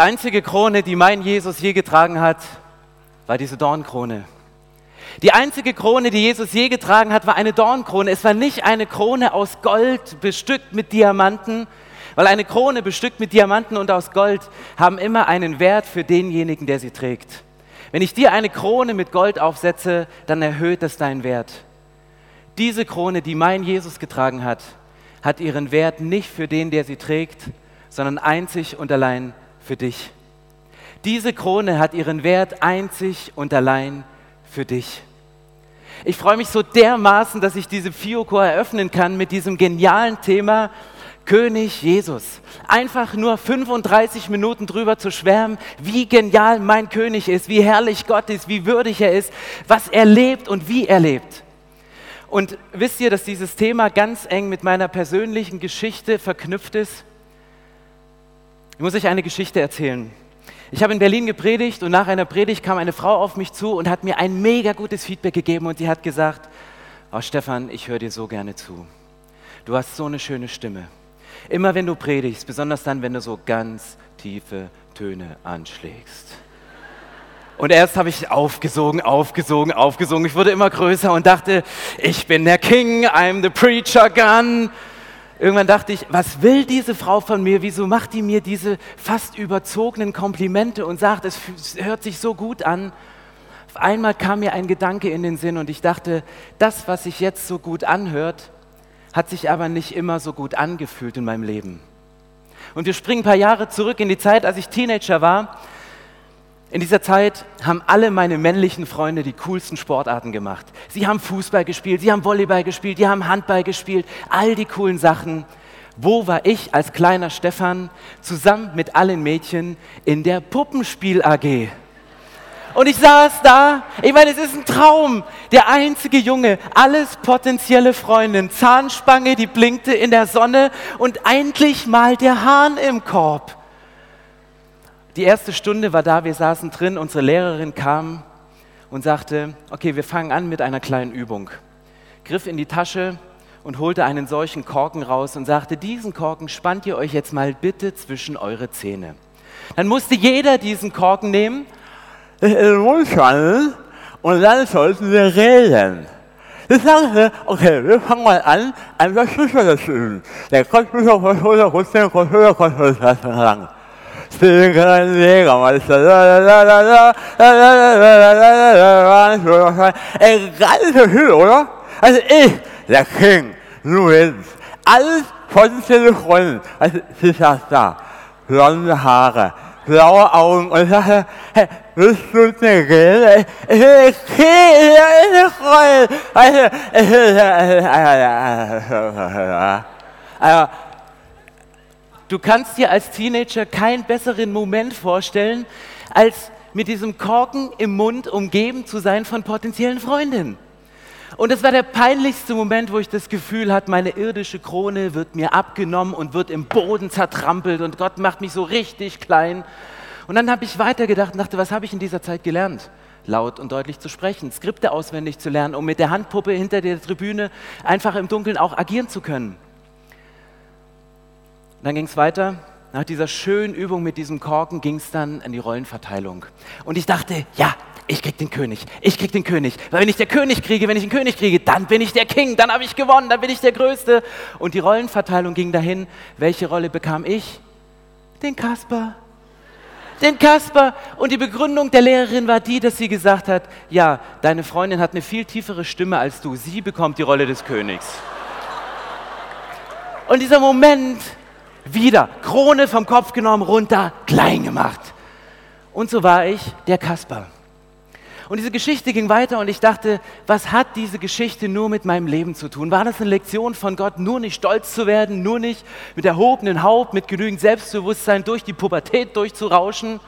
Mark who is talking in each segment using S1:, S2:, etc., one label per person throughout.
S1: Die einzige Krone, die mein Jesus je getragen hat, war diese Dornkrone. Die einzige Krone, die Jesus je getragen hat, war eine Dornkrone. Es war nicht eine Krone aus Gold bestückt mit Diamanten, weil eine Krone bestückt mit Diamanten und aus Gold haben immer einen Wert für denjenigen, der sie trägt. Wenn ich dir eine Krone mit Gold aufsetze, dann erhöht es deinen Wert. Diese Krone, die mein Jesus getragen hat, hat ihren Wert nicht für den, der sie trägt, sondern einzig und allein für dich. Diese Krone hat ihren Wert einzig und allein für dich. Ich freue mich so dermaßen, dass ich diese Fioko eröffnen kann mit diesem genialen Thema König Jesus. Einfach nur 35 Minuten drüber zu schwärmen, wie genial mein König ist, wie herrlich Gott ist, wie würdig er ist, was er lebt und wie er lebt. Und wisst ihr, dass dieses Thema ganz eng mit meiner persönlichen Geschichte verknüpft ist? Ich muss euch eine Geschichte erzählen. Ich habe in Berlin gepredigt und nach einer Predigt kam eine Frau auf mich zu und hat mir ein mega gutes Feedback gegeben und sie hat gesagt, oh Stefan, ich höre dir so gerne zu. Du hast so eine schöne Stimme. Immer wenn du predigst, besonders dann, wenn du so ganz tiefe Töne anschlägst. Und erst habe ich aufgesogen, aufgesogen, aufgesogen. Ich wurde immer größer und dachte, ich bin der King, I'm the preacher gun. Irgendwann dachte ich, was will diese Frau von mir? Wieso macht die mir diese fast überzogenen Komplimente und sagt, es hört sich so gut an? Auf einmal kam mir ein Gedanke in den Sinn und ich dachte, das, was sich jetzt so gut anhört, hat sich aber nicht immer so gut angefühlt in meinem Leben. Und wir springen ein paar Jahre zurück in die Zeit, als ich Teenager war in dieser Zeit haben alle meine männlichen Freunde die coolsten Sportarten gemacht. Sie haben Fußball gespielt, sie haben Volleyball gespielt, sie haben Handball gespielt, all die coolen Sachen. Wo war ich als kleiner Stefan zusammen mit allen Mädchen in der Puppenspiel AG? Und ich saß da, ich meine, es ist ein Traum. Der einzige Junge, alles potenzielle Freundin, Zahnspange, die blinkte in der Sonne und endlich mal der Hahn im Korb. Die erste Stunde war da, wir saßen drin, unsere Lehrerin kam und sagte, okay, wir fangen an mit einer kleinen Übung. Griff in die Tasche und holte einen solchen Korken raus und sagte, diesen Korken spannt ihr euch jetzt mal bitte zwischen eure Zähne. Dann musste jeder diesen Korken nehmen, und dann sollten wir reden. Ich sagte, okay, wir fangen mal an, einfach Schlüssel zu üben. Der Kopf muss auf der Schulter rutschen, Kopf höher, Kopf lang. Ey, ganz so viel, oder? Also ich, der King, nur jetzt, alles potenzielle Freunde, also sie saß da, blonde Haare, blaue Augen und sagte, hey, willst du mir reden? Ich will King. Also, ich will, also, Du kannst dir als Teenager keinen besseren Moment vorstellen, als mit diesem Korken im Mund umgeben zu sein von potenziellen Freundinnen. Und es war der peinlichste Moment, wo ich das Gefühl hatte, meine irdische Krone wird mir abgenommen und wird im Boden zertrampelt und Gott macht mich so richtig klein. Und dann habe ich weitergedacht und dachte, was habe ich in dieser Zeit gelernt? Laut und deutlich zu sprechen, Skripte auswendig zu lernen, um mit der Handpuppe hinter der Tribüne einfach im Dunkeln auch agieren zu können. Und dann ging es weiter. Nach dieser schönen Übung mit diesem Korken ging es dann in die Rollenverteilung. Und ich dachte, ja, ich krieg den König, ich krieg den König. Weil wenn ich der König kriege, wenn ich den König kriege, dann bin ich der King, dann habe ich gewonnen, dann bin ich der Größte. Und die Rollenverteilung ging dahin. Welche Rolle bekam ich? Den Kasper. Den Kasper. Und die Begründung der Lehrerin war die, dass sie gesagt hat, ja, deine Freundin hat eine viel tiefere Stimme als du. Sie bekommt die Rolle des Königs. Und dieser Moment, wieder Krone vom Kopf genommen, runter, klein gemacht. Und so war ich der Kasper. Und diese Geschichte ging weiter und ich dachte, was hat diese Geschichte nur mit meinem Leben zu tun? War das eine Lektion von Gott, nur nicht stolz zu werden, nur nicht mit erhobenen Haupt, mit genügend Selbstbewusstsein durch die Pubertät durchzurauschen?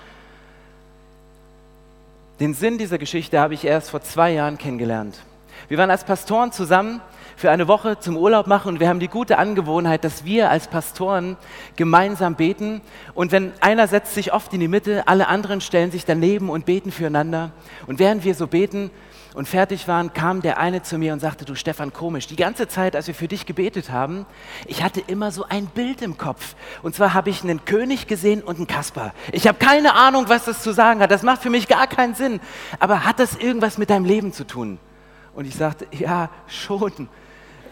S1: Den Sinn dieser Geschichte habe ich erst vor zwei Jahren kennengelernt. Wir waren als Pastoren zusammen für eine Woche zum Urlaub machen und wir haben die gute Angewohnheit, dass wir als Pastoren gemeinsam beten. Und wenn einer setzt sich oft in die Mitte, alle anderen stellen sich daneben und beten füreinander. Und während wir so beten und fertig waren, kam der eine zu mir und sagte, du Stefan, komisch, die ganze Zeit, als wir für dich gebetet haben, ich hatte immer so ein Bild im Kopf. Und zwar habe ich einen König gesehen und einen Kasper. Ich habe keine Ahnung, was das zu sagen hat, das macht für mich gar keinen Sinn, aber hat das irgendwas mit deinem Leben zu tun? Und ich sagte, ja, schon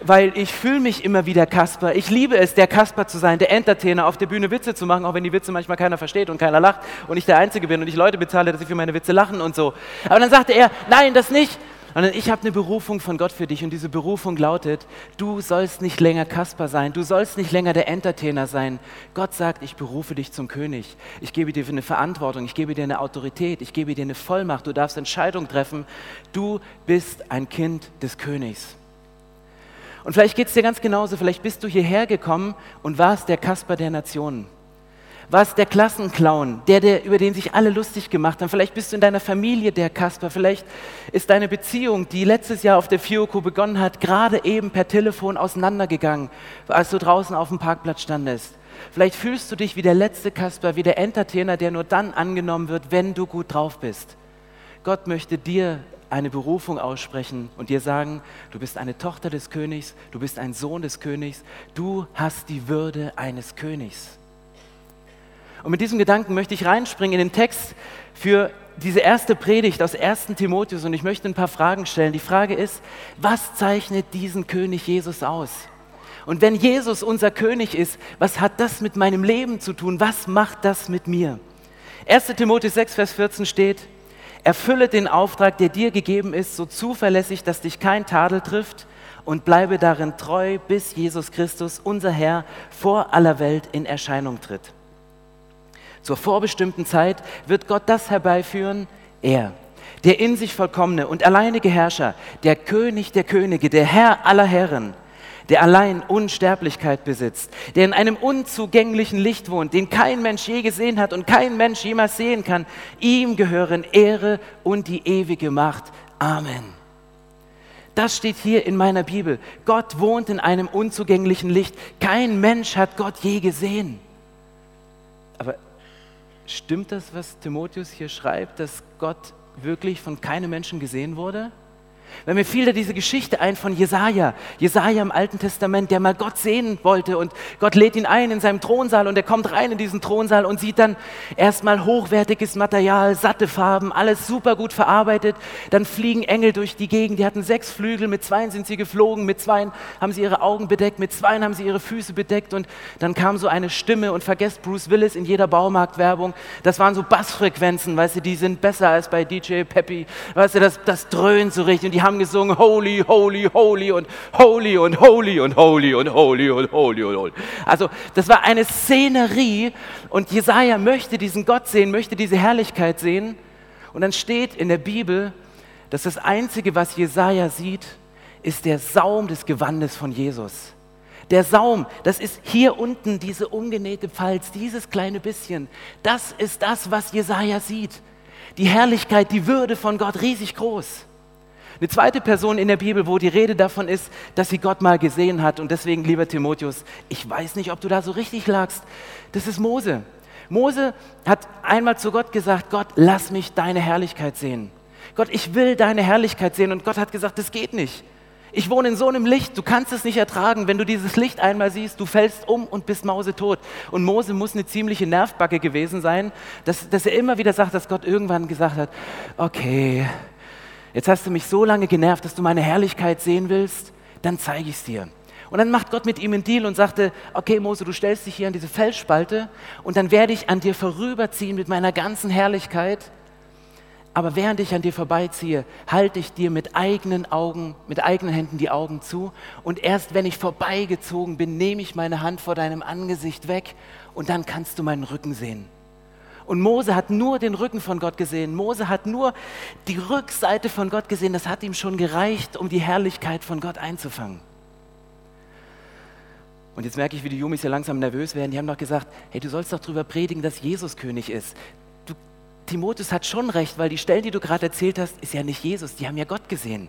S1: weil ich fühle mich immer wie der Kasper. Ich liebe es, der Kasper zu sein, der Entertainer, auf der Bühne Witze zu machen, auch wenn die Witze manchmal keiner versteht und keiner lacht und ich der Einzige bin und ich Leute bezahle, dass sie für meine Witze lachen und so. Aber dann sagte er, nein, das nicht. Sondern ich habe eine Berufung von Gott für dich und diese Berufung lautet, du sollst nicht länger Kasper sein, du sollst nicht länger der Entertainer sein. Gott sagt, ich berufe dich zum König. Ich gebe dir eine Verantwortung, ich gebe dir eine Autorität, ich gebe dir eine Vollmacht, du darfst Entscheidungen treffen. Du bist ein Kind des Königs. Und vielleicht geht es dir ganz genauso, vielleicht bist du hierher gekommen und warst der Kasper der Nationen. Warst der Klassenclown, der, der, über den sich alle lustig gemacht haben. Vielleicht bist du in deiner Familie der Kasper. Vielleicht ist deine Beziehung, die letztes Jahr auf der Fioko begonnen hat, gerade eben per Telefon auseinandergegangen, als du draußen auf dem Parkplatz standest. Vielleicht fühlst du dich wie der letzte Kasper, wie der Entertainer, der nur dann angenommen wird, wenn du gut drauf bist. Gott möchte dir eine Berufung aussprechen und dir sagen, du bist eine Tochter des Königs, du bist ein Sohn des Königs, du hast die Würde eines Königs. Und mit diesem Gedanken möchte ich reinspringen in den Text für diese erste Predigt aus 1. Timotheus und ich möchte ein paar Fragen stellen. Die Frage ist, was zeichnet diesen König Jesus aus? Und wenn Jesus unser König ist, was hat das mit meinem Leben zu tun? Was macht das mit mir? 1. Timotheus 6, Vers 14 steht, Erfülle den Auftrag, der dir gegeben ist, so zuverlässig, dass dich kein Tadel trifft und bleibe darin treu, bis Jesus Christus, unser Herr, vor aller Welt in Erscheinung tritt. Zur vorbestimmten Zeit wird Gott das herbeiführen, er, der in sich vollkommene und alleinige Herrscher, der König der Könige, der Herr aller Herren, der allein Unsterblichkeit besitzt, der in einem unzugänglichen Licht wohnt, den kein Mensch je gesehen hat und kein Mensch jemals sehen kann. Ihm gehören Ehre und die ewige Macht. Amen. Das steht hier in meiner Bibel. Gott wohnt in einem unzugänglichen Licht. Kein Mensch hat Gott je gesehen. Aber stimmt das, was Timotheus hier schreibt, dass Gott wirklich von keinem Menschen gesehen wurde? Weil mir fiel da diese Geschichte ein von Jesaja, Jesaja im Alten Testament, der mal Gott sehen wollte und Gott lädt ihn ein in seinem Thronsaal und er kommt rein in diesen Thronsaal und sieht dann erstmal hochwertiges Material, satte Farben, alles super gut verarbeitet. Dann fliegen Engel durch die Gegend, die hatten sechs Flügel, mit zwei sind sie geflogen, mit zwei haben sie ihre Augen bedeckt, mit zwei haben sie ihre Füße bedeckt und dann kam so eine Stimme und vergesst Bruce Willis in jeder Baumarktwerbung. Das waren so Bassfrequenzen, weißt du, die sind besser als bei DJ Peppy, weißt du, das, das dröhnt so richtig und die haben gesungen, holy, holy, holy und holy und holy und holy und holy und holy und holy. Also das war eine Szenerie und Jesaja möchte diesen Gott sehen, möchte diese Herrlichkeit sehen. Und dann steht in der Bibel, dass das Einzige, was Jesaja sieht, ist der Saum des Gewandes von Jesus. Der Saum, das ist hier unten diese ungenähte Falz, dieses kleine bisschen. Das ist das, was Jesaja sieht. Die Herrlichkeit, die Würde von Gott riesig groß. Eine zweite Person in der Bibel, wo die Rede davon ist, dass sie Gott mal gesehen hat. Und deswegen, lieber Timotheus, ich weiß nicht, ob du da so richtig lagst. Das ist Mose. Mose hat einmal zu Gott gesagt, Gott, lass mich deine Herrlichkeit sehen. Gott, ich will deine Herrlichkeit sehen. Und Gott hat gesagt, das geht nicht. Ich wohne in so einem Licht, du kannst es nicht ertragen. Wenn du dieses Licht einmal siehst, du fällst um und bist mausetot. Und Mose muss eine ziemliche Nervbacke gewesen sein, dass, dass er immer wieder sagt, dass Gott irgendwann gesagt hat, okay, jetzt hast du mich so lange genervt, dass du meine Herrlichkeit sehen willst, dann zeige ich es dir. Und dann macht Gott mit ihm einen Deal und sagte, okay Mose, du stellst dich hier an diese Felsspalte und dann werde ich an dir vorüberziehen mit meiner ganzen Herrlichkeit. Aber während ich an dir vorbeiziehe, halte ich dir mit eigenen Augen, mit eigenen Händen die Augen zu. Und erst wenn ich vorbeigezogen bin, nehme ich meine Hand vor deinem Angesicht weg und dann kannst du meinen Rücken sehen. Und Mose hat nur den Rücken von Gott gesehen. Mose hat nur die Rückseite von Gott gesehen. Das hat ihm schon gereicht, um die Herrlichkeit von Gott einzufangen. Und jetzt merke ich, wie die Jumis hier langsam nervös werden. Die haben doch gesagt, hey, du sollst doch darüber predigen, dass Jesus König ist. Du, Timotheus hat schon recht, weil die Stellen, die du gerade erzählt hast, ist ja nicht Jesus. Die haben ja Gott gesehen.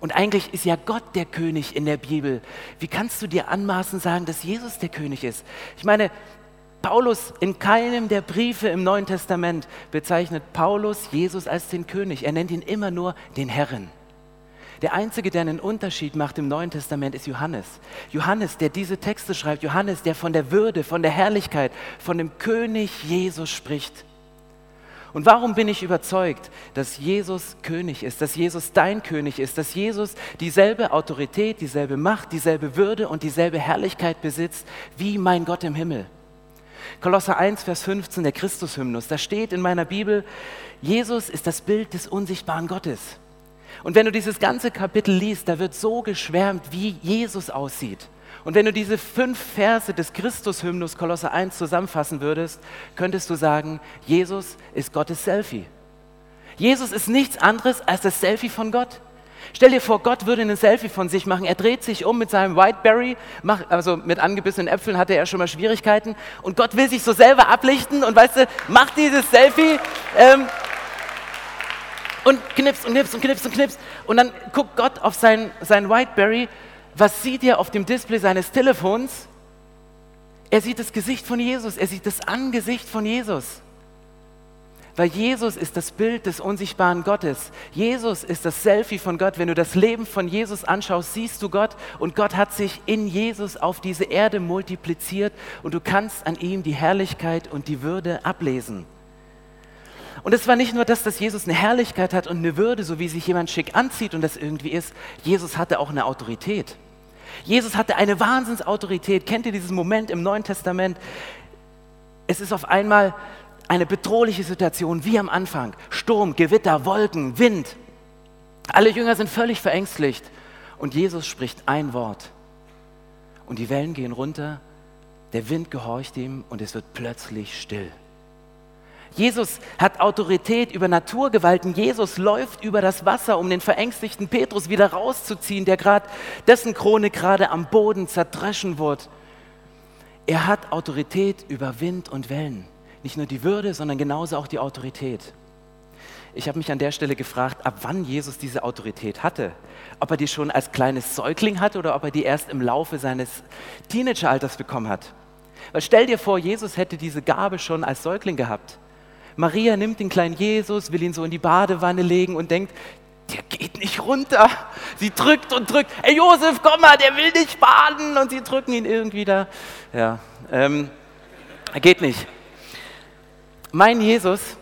S1: Und eigentlich ist ja Gott der König in der Bibel. Wie kannst du dir anmaßen sagen, dass Jesus der König ist? Ich meine, Paulus in keinem der Briefe im Neuen Testament bezeichnet Paulus Jesus als den König. Er nennt ihn immer nur den Herren. Der Einzige, der einen Unterschied macht im Neuen Testament, ist Johannes. Johannes, der diese Texte schreibt, Johannes, der von der Würde, von der Herrlichkeit, von dem König Jesus spricht. Und warum bin ich überzeugt, dass Jesus König ist, dass Jesus dein König ist, dass Jesus dieselbe Autorität, dieselbe Macht, dieselbe Würde und dieselbe Herrlichkeit besitzt wie mein Gott im Himmel? Kolosser 1, Vers 15, der Christushymnus, da steht in meiner Bibel, Jesus ist das Bild des unsichtbaren Gottes. Und wenn du dieses ganze Kapitel liest, da wird so geschwärmt, wie Jesus aussieht. Und wenn du diese fünf Verse des Christus-Hymnus Kolosser 1 zusammenfassen würdest, könntest du sagen, Jesus ist Gottes Selfie. Jesus ist nichts anderes als das Selfie von Gott. Stell dir vor, Gott würde ein Selfie von sich machen. Er dreht sich um mit seinem Whiteberry, also mit angebissenen Äpfeln hatte er schon mal Schwierigkeiten. Und Gott will sich so selber ablichten und weißt du, macht dieses Selfie. Ähm, und knipst und knipst und knipst und knipst. Und dann guckt Gott auf sein, sein Whiteberry. Was sieht er auf dem Display seines Telefons? Er sieht das Gesicht von Jesus. Er sieht das Angesicht von Jesus. Weil Jesus ist das Bild des unsichtbaren Gottes. Jesus ist das Selfie von Gott. Wenn du das Leben von Jesus anschaust, siehst du Gott und Gott hat sich in Jesus auf diese Erde multipliziert und du kannst an ihm die Herrlichkeit und die Würde ablesen. Und es war nicht nur das, dass Jesus eine Herrlichkeit hat und eine Würde, so wie sich jemand schick anzieht und das irgendwie ist. Jesus hatte auch eine Autorität. Jesus hatte eine Wahnsinnsautorität. Kennt ihr diesen Moment im Neuen Testament? Es ist auf einmal eine bedrohliche Situation wie am Anfang. Sturm, Gewitter, Wolken, Wind. Alle Jünger sind völlig verängstigt. Und Jesus spricht ein Wort. Und die Wellen gehen runter, der Wind gehorcht ihm und es wird plötzlich still. Jesus hat Autorität über Naturgewalten. Jesus läuft über das Wasser, um den verängstigten Petrus wieder rauszuziehen, der gerade dessen Krone gerade am Boden zerdreschen wurde. Er hat Autorität über Wind und Wellen. Nicht nur die Würde, sondern genauso auch die Autorität. Ich habe mich an der Stelle gefragt, ab wann Jesus diese Autorität hatte. Ob er die schon als kleines Säugling hatte oder ob er die erst im Laufe seines Teenageralters bekommen hat. Weil stell dir vor, Jesus hätte diese Gabe schon als Säugling gehabt. Maria nimmt den kleinen Jesus, will ihn so in die Badewanne legen und denkt, der geht nicht runter. Sie drückt und drückt, ey Josef, komm mal, der will nicht baden. Und sie drücken ihn irgendwie da. Ja, ähm, geht nicht. Mein Jesus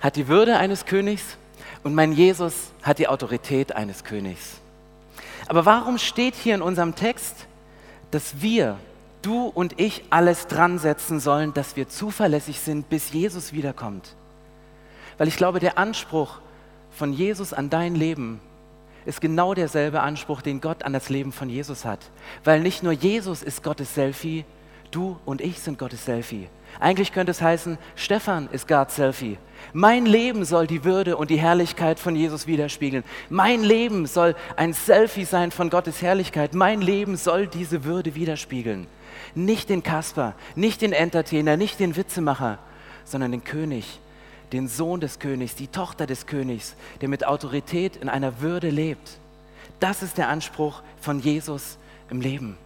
S1: hat die Würde eines Königs und mein Jesus hat die Autorität eines Königs. Aber warum steht hier in unserem Text, dass wir du und ich alles dran setzen sollen, dass wir zuverlässig sind, bis Jesus wiederkommt. Weil ich glaube, der Anspruch von Jesus an dein Leben ist genau derselbe Anspruch, den Gott an das Leben von Jesus hat. Weil nicht nur Jesus ist Gottes Selfie, du und ich sind Gottes Selfie. Eigentlich könnte es heißen, Stefan ist Gottes Selfie. Mein Leben soll die Würde und die Herrlichkeit von Jesus widerspiegeln. Mein Leben soll ein Selfie sein von Gottes Herrlichkeit. Mein Leben soll diese Würde widerspiegeln. Nicht den Kasper, nicht den Entertainer, nicht den Witzemacher, sondern den König, den Sohn des Königs, die Tochter des Königs, der mit Autorität in einer Würde lebt. Das ist der Anspruch von Jesus im Leben.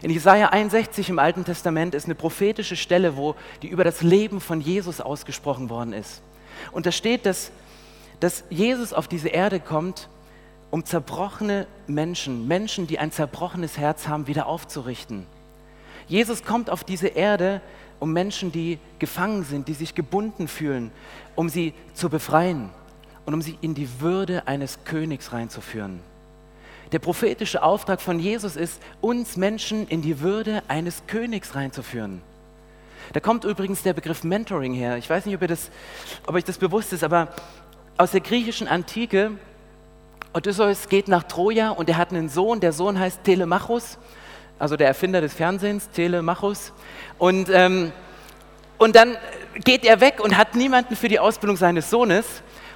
S1: In Jesaja 61 im Alten Testament ist eine prophetische Stelle, wo die über das Leben von Jesus ausgesprochen worden ist. Und da steht, dass, dass Jesus auf diese Erde kommt, um zerbrochene Menschen, Menschen, die ein zerbrochenes Herz haben, wieder aufzurichten. Jesus kommt auf diese Erde, um Menschen, die gefangen sind, die sich gebunden fühlen, um sie zu befreien und um sie in die Würde eines Königs reinzuführen. Der prophetische Auftrag von Jesus ist, uns Menschen in die Würde eines Königs reinzuführen. Da kommt übrigens der Begriff Mentoring her. Ich weiß nicht, ob, ihr das, ob euch das bewusst ist, aber aus der griechischen Antike, Odysseus geht nach Troja und er hat einen Sohn, der Sohn heißt Telemachus also der Erfinder des Fernsehens, Telemachus. Und, ähm, und dann geht er weg und hat niemanden für die Ausbildung seines Sohnes.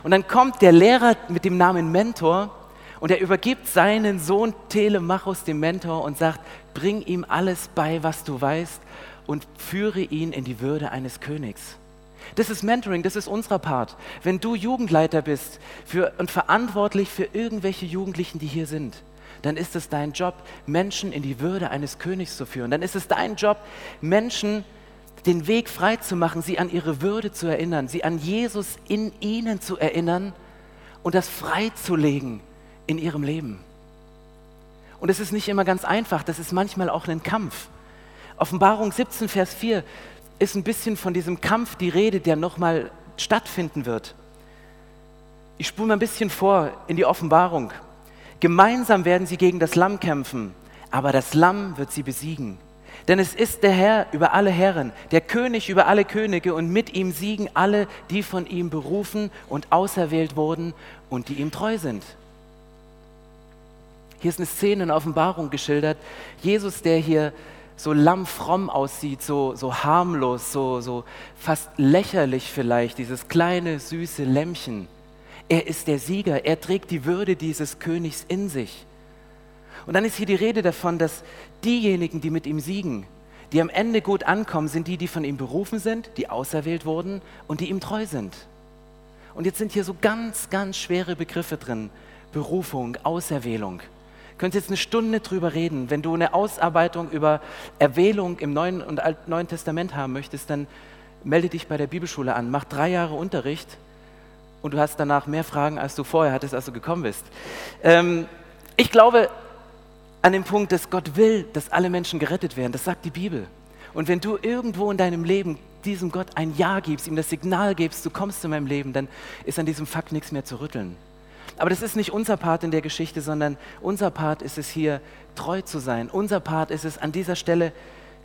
S1: Und dann kommt der Lehrer mit dem Namen Mentor und er übergibt seinen Sohn Telemachus dem Mentor und sagt, bring ihm alles bei, was du weißt und führe ihn in die Würde eines Königs. Das ist Mentoring, das ist unser Part. Wenn du Jugendleiter bist für, und verantwortlich für irgendwelche Jugendlichen, die hier sind, dann ist es dein Job, Menschen in die Würde eines Königs zu führen. Dann ist es dein Job, Menschen den Weg frei zu machen, sie an ihre Würde zu erinnern, sie an Jesus in ihnen zu erinnern und das freizulegen in ihrem Leben. Und es ist nicht immer ganz einfach, das ist manchmal auch ein Kampf. Offenbarung 17, Vers 4 ist ein bisschen von diesem Kampf die Rede, der nochmal stattfinden wird. Ich spule mal ein bisschen vor in die Offenbarung. Gemeinsam werden sie gegen das Lamm kämpfen, aber das Lamm wird sie besiegen. Denn es ist der Herr über alle Herren, der König über alle Könige und mit ihm siegen alle, die von ihm berufen und auserwählt wurden und die ihm treu sind. Hier ist eine Szene in Offenbarung geschildert. Jesus, der hier so lammfromm aussieht, so, so harmlos, so, so fast lächerlich vielleicht, dieses kleine, süße Lämmchen. Er ist der Sieger, er trägt die Würde dieses Königs in sich. Und dann ist hier die Rede davon, dass diejenigen, die mit ihm siegen, die am Ende gut ankommen, sind die, die von ihm berufen sind, die auserwählt wurden und die ihm treu sind. Und jetzt sind hier so ganz, ganz schwere Begriffe drin. Berufung, Auserwählung könntest jetzt eine Stunde drüber reden. Wenn du eine Ausarbeitung über Erwählung im Neuen und Alt Neuen Testament haben möchtest, dann melde dich bei der Bibelschule an. Mach drei Jahre Unterricht und du hast danach mehr Fragen, als du vorher hattest, als du gekommen bist. Ähm, ich glaube an den Punkt, dass Gott will, dass alle Menschen gerettet werden. Das sagt die Bibel. Und wenn du irgendwo in deinem Leben diesem Gott ein Ja gibst, ihm das Signal gibst, du kommst zu meinem Leben, dann ist an diesem Fakt nichts mehr zu rütteln. Aber das ist nicht unser Part in der Geschichte, sondern unser Part ist es hier, treu zu sein. Unser Part ist es an dieser Stelle,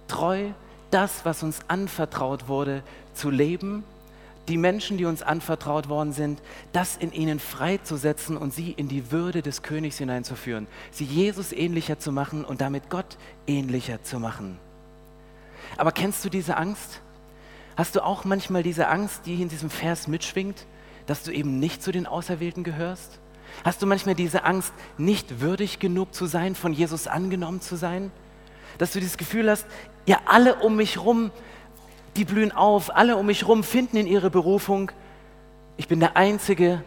S1: treu das, was uns anvertraut wurde, zu leben, die Menschen, die uns anvertraut worden sind, das in ihnen freizusetzen und sie in die Würde des Königs hineinzuführen, sie Jesus ähnlicher zu machen und damit Gott ähnlicher zu machen. Aber kennst du diese Angst? Hast du auch manchmal diese Angst, die in diesem Vers mitschwingt? Dass du eben nicht zu den Auserwählten gehörst? Hast du manchmal diese Angst, nicht würdig genug zu sein, von Jesus angenommen zu sein? Dass du dieses Gefühl hast, ja, alle um mich rum, die blühen auf, alle um mich rum finden in ihre Berufung. Ich bin der Einzige,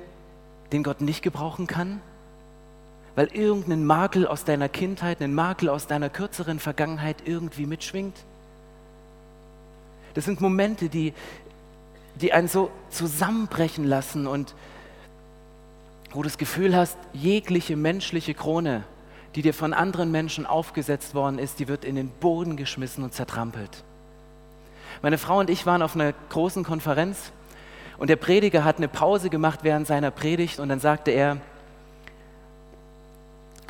S1: den Gott nicht gebrauchen kann, weil irgendein Makel aus deiner Kindheit, ein Makel aus deiner kürzeren Vergangenheit irgendwie mitschwingt. Das sind Momente, die, die einen so zusammenbrechen lassen und wo du das Gefühl hast, jegliche menschliche Krone, die dir von anderen Menschen aufgesetzt worden ist, die wird in den Boden geschmissen und zertrampelt. Meine Frau und ich waren auf einer großen Konferenz und der Prediger hat eine Pause gemacht während seiner Predigt und dann sagte er,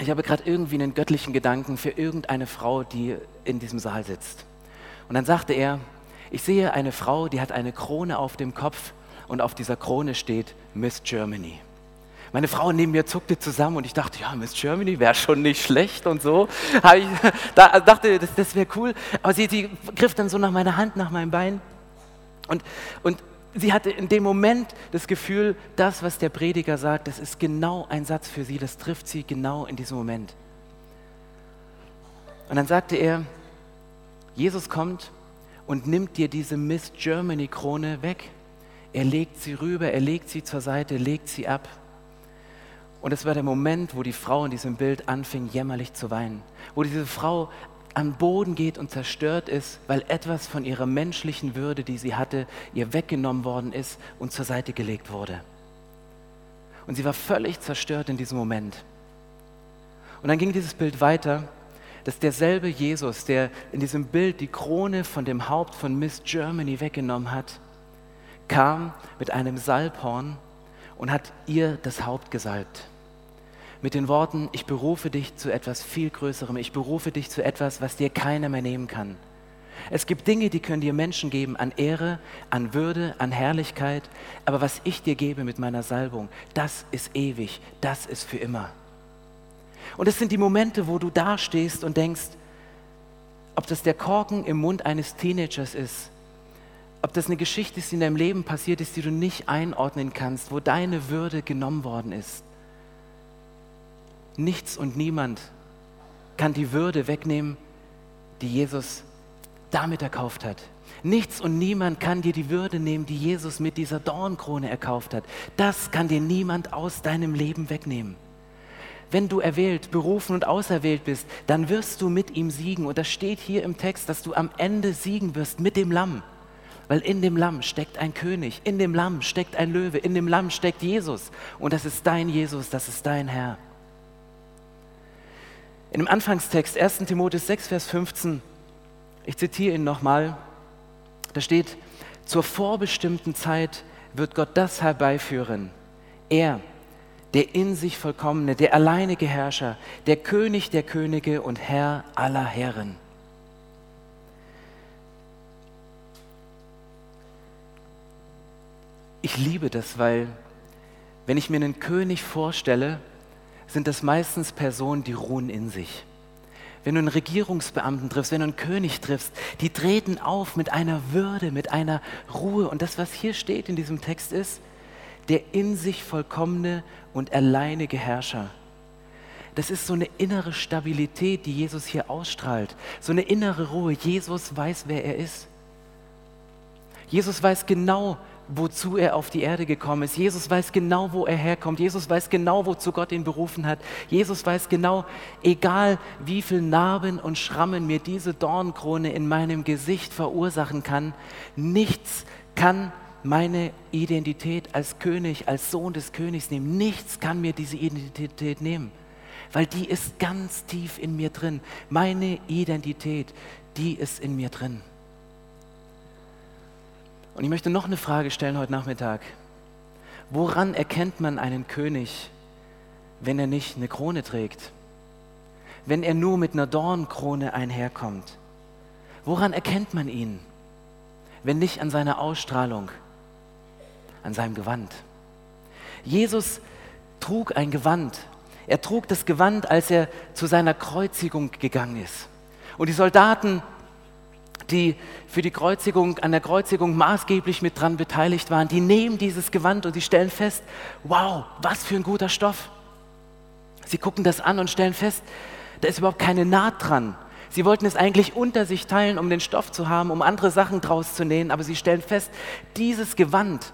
S1: ich habe gerade irgendwie einen göttlichen Gedanken für irgendeine Frau, die in diesem Saal sitzt. Und dann sagte er, ich sehe eine Frau, die hat eine Krone auf dem Kopf und auf dieser Krone steht Miss Germany. Meine Frau neben mir zuckte zusammen und ich dachte, ja, Miss Germany wäre schon nicht schlecht und so. Ich da, dachte, das, das wäre cool. Aber sie, sie griff dann so nach meiner Hand, nach meinem Bein. Und, und sie hatte in dem Moment das Gefühl, das, was der Prediger sagt, das ist genau ein Satz für sie, das trifft sie genau in diesem Moment. Und dann sagte er, Jesus kommt und nimmt dir diese Miss Germany Krone weg. Er legt sie rüber, er legt sie zur Seite, legt sie ab. Und es war der Moment, wo die Frau in diesem Bild anfing, jämmerlich zu weinen. Wo diese Frau am Boden geht und zerstört ist, weil etwas von ihrer menschlichen Würde, die sie hatte, ihr weggenommen worden ist und zur Seite gelegt wurde. Und sie war völlig zerstört in diesem Moment. Und dann ging dieses Bild weiter dass derselbe Jesus, der in diesem Bild die Krone von dem Haupt von Miss Germany weggenommen hat, kam mit einem Salbhorn und hat ihr das Haupt gesalbt. Mit den Worten, ich berufe dich zu etwas viel Größerem, ich berufe dich zu etwas, was dir keiner mehr nehmen kann. Es gibt Dinge, die können dir Menschen geben an Ehre, an Würde, an Herrlichkeit, aber was ich dir gebe mit meiner Salbung, das ist ewig, das ist für immer. Und es sind die Momente, wo du dastehst und denkst, ob das der Korken im Mund eines Teenagers ist, ob das eine Geschichte ist, die in deinem Leben passiert ist, die du nicht einordnen kannst, wo deine Würde genommen worden ist. Nichts und niemand kann die Würde wegnehmen, die Jesus damit erkauft hat. Nichts und niemand kann dir die Würde nehmen, die Jesus mit dieser Dornkrone erkauft hat. Das kann dir niemand aus deinem Leben wegnehmen. Wenn du erwählt, berufen und auserwählt bist, dann wirst du mit ihm siegen. Und das steht hier im Text, dass du am Ende siegen wirst mit dem Lamm. Weil in dem Lamm steckt ein König, in dem Lamm steckt ein Löwe, in dem Lamm steckt Jesus. Und das ist dein Jesus, das ist dein Herr. In dem Anfangstext 1 Timotheus 6, Vers 15, ich zitiere ihn nochmal, da steht, zur vorbestimmten Zeit wird Gott das herbeiführen. Er, der in sich vollkommene, der alleinige Herrscher, der König der Könige und Herr aller Herren. Ich liebe das, weil wenn ich mir einen König vorstelle, sind das meistens Personen, die ruhen in sich. Wenn du einen Regierungsbeamten triffst, wenn du einen König triffst, die treten auf mit einer Würde, mit einer Ruhe. Und das, was hier steht in diesem Text ist, der in sich vollkommene und alleinige Herrscher. Das ist so eine innere Stabilität, die Jesus hier ausstrahlt. So eine innere Ruhe. Jesus weiß, wer er ist. Jesus weiß genau, wozu er auf die Erde gekommen ist. Jesus weiß genau, wo er herkommt. Jesus weiß genau, wozu Gott ihn berufen hat. Jesus weiß genau, egal wie viel Narben und Schrammen mir diese Dornkrone in meinem Gesicht verursachen kann, nichts kann meine Identität als König, als Sohn des Königs nehmen. Nichts kann mir diese Identität nehmen, weil die ist ganz tief in mir drin. Meine Identität, die ist in mir drin. Und ich möchte noch eine Frage stellen heute Nachmittag. Woran erkennt man einen König, wenn er nicht eine Krone trägt? Wenn er nur mit einer Dornkrone einherkommt? Woran erkennt man ihn, wenn nicht an seiner Ausstrahlung, an seinem Gewand? Jesus trug ein Gewand. Er trug das Gewand, als er zu seiner Kreuzigung gegangen ist. Und die Soldaten die für die Kreuzigung, an der Kreuzigung maßgeblich mit dran beteiligt waren, die nehmen dieses Gewand und sie stellen fest, wow, was für ein guter Stoff. Sie gucken das an und stellen fest, da ist überhaupt keine Naht dran. Sie wollten es eigentlich unter sich teilen, um den Stoff zu haben, um andere Sachen draus zu nähen, aber sie stellen fest, dieses Gewand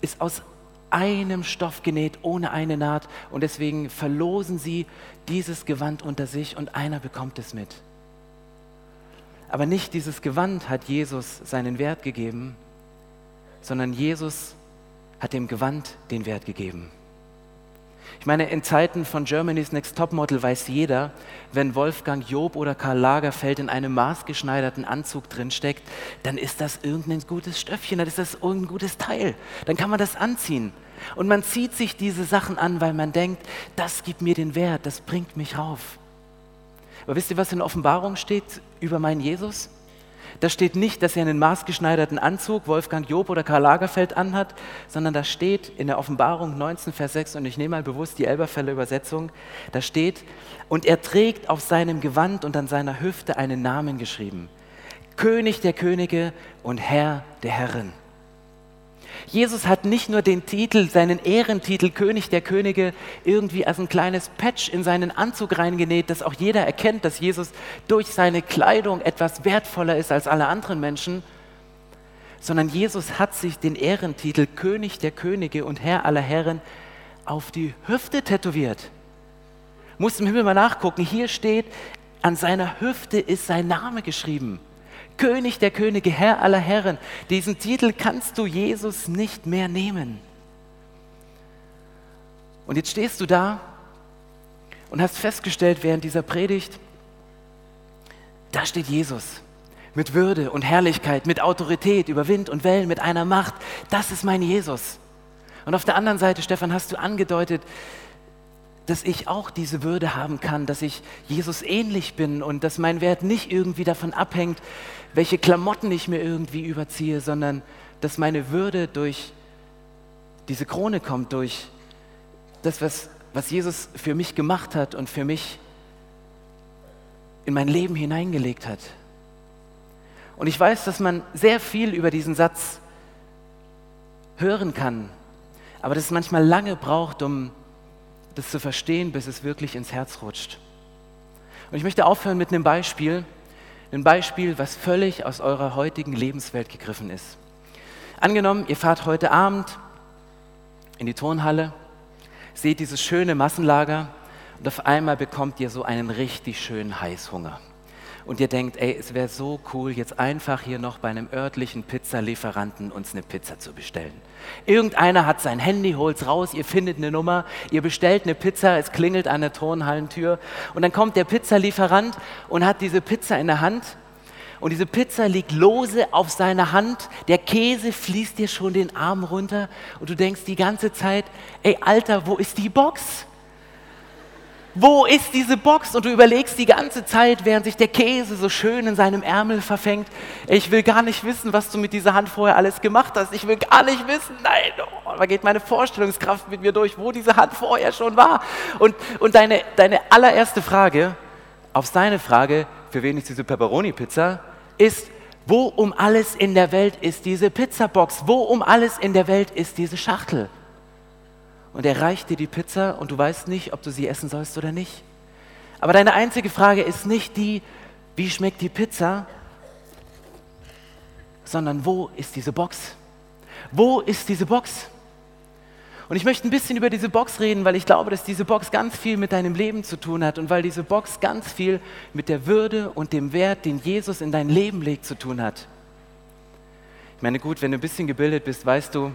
S1: ist aus einem Stoff genäht, ohne eine Naht und deswegen verlosen sie dieses Gewand unter sich und einer bekommt es mit. Aber nicht dieses Gewand hat Jesus seinen Wert gegeben, sondern Jesus hat dem Gewand den Wert gegeben. Ich meine, in Zeiten von Germany's Next Topmodel weiß jeder, wenn Wolfgang Job oder Karl Lagerfeld in einem maßgeschneiderten Anzug drinsteckt, dann ist das irgendein gutes Stöffchen, dann ist das irgendein gutes Teil. Dann kann man das anziehen. Und man zieht sich diese Sachen an, weil man denkt, das gibt mir den Wert, das bringt mich rauf. Aber wisst ihr, was in Offenbarung steht über meinen Jesus? Da steht nicht, dass er einen maßgeschneiderten Anzug Wolfgang Job oder Karl Lagerfeld anhat, sondern da steht in der Offenbarung 19, Vers 6, und ich nehme mal bewusst die Elberfeller Übersetzung, da steht, und er trägt auf seinem Gewand und an seiner Hüfte einen Namen geschrieben. König der Könige und Herr der Herren. Jesus hat nicht nur den Titel, seinen Ehrentitel König der Könige irgendwie als ein kleines Patch in seinen Anzug reingenäht, dass auch jeder erkennt, dass Jesus durch seine Kleidung etwas wertvoller ist als alle anderen Menschen, sondern Jesus hat sich den Ehrentitel König der Könige und Herr aller Herren auf die Hüfte tätowiert. Muss im Himmel mal nachgucken. Hier steht, an seiner Hüfte ist sein Name geschrieben. König der Könige, Herr aller Herren. Diesen Titel kannst du Jesus nicht mehr nehmen. Und jetzt stehst du da und hast festgestellt während dieser Predigt, da steht Jesus mit Würde und Herrlichkeit, mit Autorität über Wind und Wellen, mit einer Macht. Das ist mein Jesus. Und auf der anderen Seite, Stefan, hast du angedeutet, dass ich auch diese Würde haben kann, dass ich Jesus ähnlich bin und dass mein Wert nicht irgendwie davon abhängt, welche Klamotten ich mir irgendwie überziehe, sondern dass meine Würde durch diese Krone kommt, durch das, was, was Jesus für mich gemacht hat und für mich in mein Leben hineingelegt hat. Und ich weiß, dass man sehr viel über diesen Satz hören kann, aber dass es manchmal lange braucht, um das zu verstehen, bis es wirklich ins Herz rutscht. Und ich möchte aufhören mit einem Beispiel, ein Beispiel, was völlig aus eurer heutigen Lebenswelt gegriffen ist. Angenommen, ihr fahrt heute Abend in die Turnhalle, seht dieses schöne Massenlager und auf einmal bekommt ihr so einen richtig schönen Heißhunger. Und ihr denkt, ey, es wäre so cool, jetzt einfach hier noch bei einem örtlichen Pizzalieferanten uns eine Pizza zu bestellen. Irgendeiner hat sein Handy, holt's raus, ihr findet eine Nummer, ihr bestellt eine Pizza, es klingelt an der Turnhallentür und dann kommt der Pizzalieferant und hat diese Pizza in der Hand und diese Pizza liegt lose auf seiner Hand, der Käse fließt dir schon den Arm runter und du denkst die ganze Zeit, ey Alter, wo ist die Box? Wo ist diese Box? Und du überlegst die ganze Zeit, während sich der Käse so schön in seinem Ärmel verfängt, ich will gar nicht wissen, was du mit dieser Hand vorher alles gemacht hast. Ich will gar nicht wissen, nein, oh, da geht meine Vorstellungskraft mit mir durch, wo diese Hand vorher schon war. Und, und deine, deine allererste Frage auf seine Frage, für wen ist diese Pepperoni-Pizza, ist, wo um alles in der Welt ist diese Pizzabox? Wo um alles in der Welt ist diese Schachtel? Und er reicht dir die Pizza und du weißt nicht, ob du sie essen sollst oder nicht. Aber deine einzige Frage ist nicht die, wie schmeckt die Pizza, sondern wo ist diese Box? Wo ist diese Box? Und ich möchte ein bisschen über diese Box reden, weil ich glaube, dass diese Box ganz viel mit deinem Leben zu tun hat und weil diese Box ganz viel mit der Würde und dem Wert, den Jesus in dein Leben legt, zu tun hat. Ich meine, gut, wenn du ein bisschen gebildet bist, weißt du,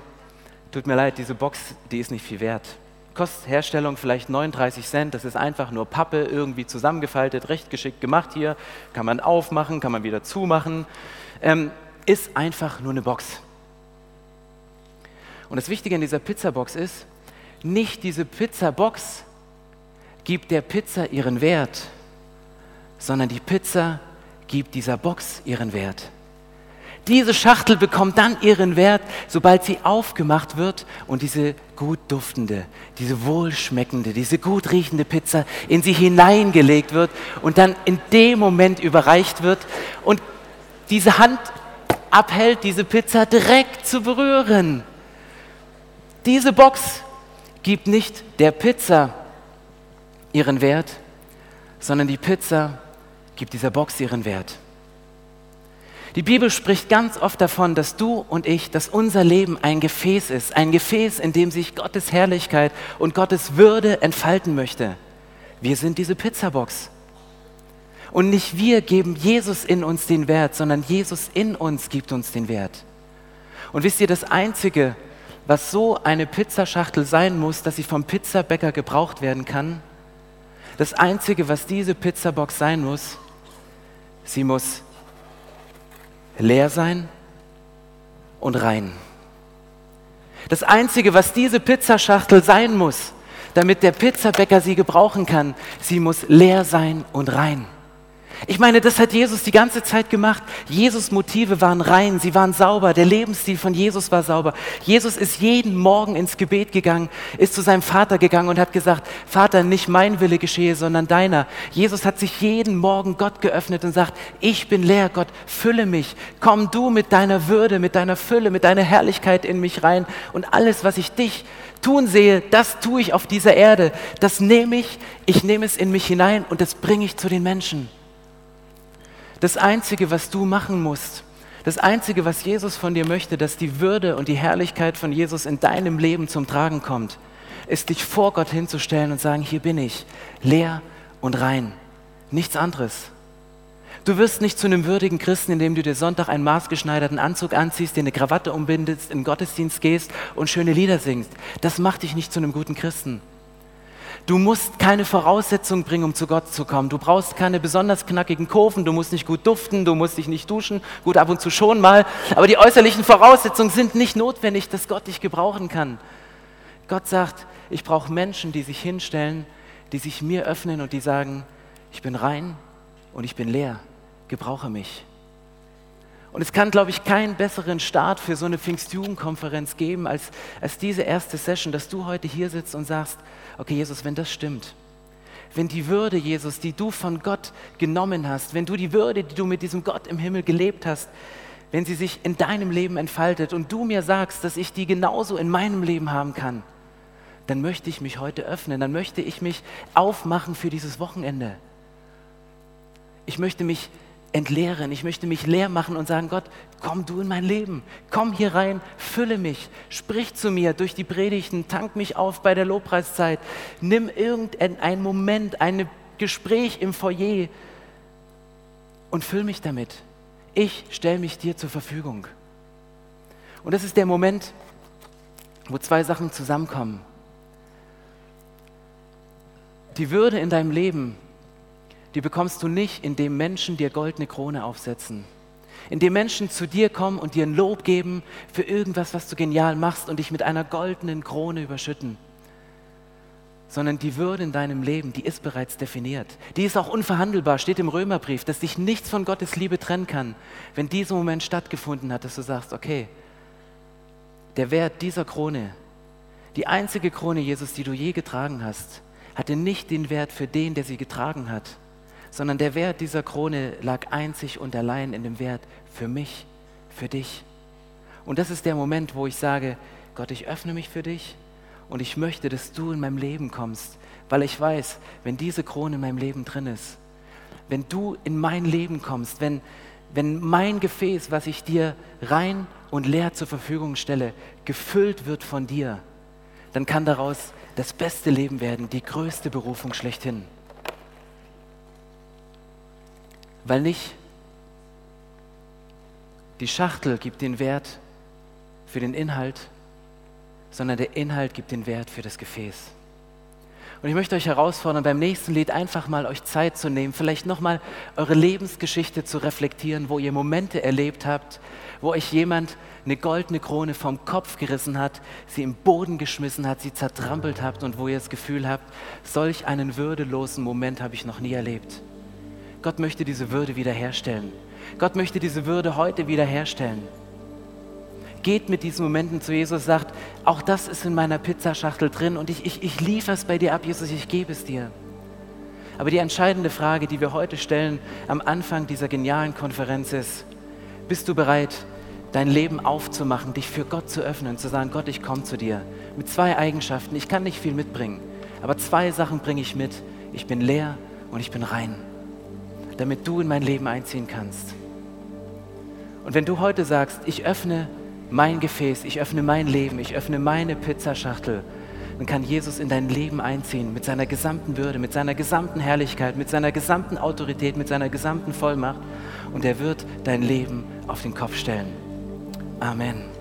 S1: tut mir leid, diese Box, die ist nicht viel wert. Kostet Herstellung vielleicht 39 Cent, das ist einfach nur Pappe irgendwie zusammengefaltet, recht geschickt gemacht hier, kann man aufmachen, kann man wieder zumachen, ähm, ist einfach nur eine Box. Und das Wichtige an dieser Pizzabox ist, nicht diese Pizzabox gibt der Pizza ihren Wert, sondern die Pizza gibt dieser Box ihren Wert. Diese Schachtel bekommt dann ihren Wert, sobald sie aufgemacht wird und diese gut duftende, diese wohlschmeckende, diese gut riechende Pizza in sie hineingelegt wird und dann in dem Moment überreicht wird und diese Hand abhält, diese Pizza direkt zu berühren. Diese Box gibt nicht der Pizza ihren Wert, sondern die Pizza gibt dieser Box ihren Wert. Die Bibel spricht ganz oft davon, dass du und ich, dass unser Leben ein Gefäß ist, ein Gefäß, in dem sich Gottes Herrlichkeit und Gottes Würde entfalten möchte. Wir sind diese Pizzabox. Und nicht wir geben Jesus in uns den Wert, sondern Jesus in uns gibt uns den Wert. Und wisst ihr, das Einzige, was so eine Pizzaschachtel sein muss, dass sie vom Pizzabäcker gebraucht werden kann. Das Einzige, was diese Pizzabox sein muss, sie muss leer sein und rein. Das Einzige, was diese Pizzaschachtel sein muss, damit der Pizzabäcker sie gebrauchen kann, sie muss leer sein und rein. Ich meine, das hat Jesus die ganze Zeit gemacht. Jesus Motive waren rein, sie waren sauber, der Lebensstil von Jesus war sauber. Jesus ist jeden Morgen ins Gebet gegangen, ist zu seinem Vater gegangen und hat gesagt, Vater, nicht mein Wille geschehe, sondern deiner. Jesus hat sich jeden Morgen Gott geöffnet und sagt, ich bin leer, Gott, fülle mich. Komm du mit deiner Würde, mit deiner Fülle, mit deiner Herrlichkeit in mich rein und alles, was ich dich tun sehe, das tue ich auf dieser Erde. Das nehme ich, ich nehme es in mich hinein und das bringe ich zu den Menschen. Das Einzige, was du machen musst, das Einzige, was Jesus von dir möchte, dass die Würde und die Herrlichkeit von Jesus in deinem Leben zum Tragen kommt, ist dich vor Gott hinzustellen und sagen, hier bin ich, leer und rein. Nichts anderes. Du wirst nicht zu einem würdigen Christen, indem du dir Sonntag einen maßgeschneiderten Anzug anziehst, dir eine Krawatte umbindest, in den Gottesdienst gehst und schöne Lieder singst. Das macht dich nicht zu einem guten Christen. Du musst keine Voraussetzung bringen, um zu Gott zu kommen. Du brauchst keine besonders knackigen Kurven, du musst nicht gut duften, du musst dich nicht duschen, gut ab und zu schon mal. Aber die äußerlichen Voraussetzungen sind nicht notwendig, dass Gott dich gebrauchen kann. Gott sagt, ich brauche Menschen, die sich hinstellen, die sich mir öffnen und die sagen, ich bin rein und ich bin leer, gebrauche mich. Und es kann, glaube ich, keinen besseren Start für so eine Pfingstjugendkonferenz geben, als, als diese erste Session, dass du heute hier sitzt und sagst, okay Jesus, wenn das stimmt, wenn die Würde, Jesus, die du von Gott genommen hast, wenn du die Würde, die du mit diesem Gott im Himmel gelebt hast, wenn sie sich in deinem Leben entfaltet und du mir sagst, dass ich die genauso in meinem Leben haben kann, dann möchte ich mich heute öffnen, dann möchte ich mich aufmachen für dieses Wochenende. Ich möchte mich entleeren. Ich möchte mich leer machen und sagen, Gott, komm du in mein Leben. Komm hier rein, fülle mich. Sprich zu mir durch die Predigten, tank mich auf bei der Lobpreiszeit. Nimm irgendeinen Moment, ein Gespräch im Foyer und füll mich damit. Ich stelle mich dir zur Verfügung. Und das ist der Moment, wo zwei Sachen zusammenkommen. Die Würde in deinem Leben die bekommst du nicht, indem Menschen dir goldene Krone aufsetzen. Indem Menschen zu dir kommen und dir ein Lob geben für irgendwas, was du genial machst und dich mit einer goldenen Krone überschütten. Sondern die Würde in deinem Leben, die ist bereits definiert. Die ist auch unverhandelbar, steht im Römerbrief, dass dich nichts von Gottes Liebe trennen kann, wenn dieser Moment stattgefunden hat, dass du sagst, okay, der Wert dieser Krone, die einzige Krone, Jesus, die du je getragen hast, hatte nicht den Wert für den, der sie getragen hat sondern der Wert dieser Krone lag einzig und allein in dem Wert für mich, für dich. Und das ist der Moment, wo ich sage, Gott, ich öffne mich für dich und ich möchte, dass du in meinem Leben kommst, weil ich weiß, wenn diese Krone in meinem Leben drin ist, wenn du in mein Leben kommst, wenn, wenn mein Gefäß, was ich dir rein und leer zur Verfügung stelle, gefüllt wird von dir, dann kann daraus das beste Leben werden, die größte Berufung schlechthin. Weil nicht die Schachtel gibt den Wert für den Inhalt, sondern der Inhalt gibt den Wert für das Gefäß. Und ich möchte euch herausfordern, beim nächsten Lied einfach mal euch Zeit zu nehmen, vielleicht nochmal eure Lebensgeschichte zu reflektieren, wo ihr Momente erlebt habt, wo euch jemand eine goldene Krone vom Kopf gerissen hat, sie im Boden geschmissen hat, sie zertrampelt habt und wo ihr das Gefühl habt, solch einen würdelosen Moment habe ich noch nie erlebt. Gott möchte diese Würde wiederherstellen. Gott möchte diese Würde heute wiederherstellen. Geht mit diesen Momenten zu Jesus, sagt, auch das ist in meiner Pizzaschachtel drin und ich, ich, ich liefere es bei dir ab, Jesus, ich gebe es dir. Aber die entscheidende Frage, die wir heute stellen am Anfang dieser genialen Konferenz ist, bist du bereit, dein Leben aufzumachen, dich für Gott zu öffnen, zu sagen, Gott, ich komme zu dir mit zwei Eigenschaften. Ich kann nicht viel mitbringen, aber zwei Sachen bringe ich mit. Ich bin leer und ich bin rein damit du in mein Leben einziehen kannst. Und wenn du heute sagst, ich öffne mein Gefäß, ich öffne mein Leben, ich öffne meine Pizzaschachtel, dann kann Jesus in dein Leben einziehen mit seiner gesamten Würde, mit seiner gesamten Herrlichkeit, mit seiner gesamten Autorität, mit seiner gesamten Vollmacht und er wird dein Leben auf den Kopf stellen. Amen.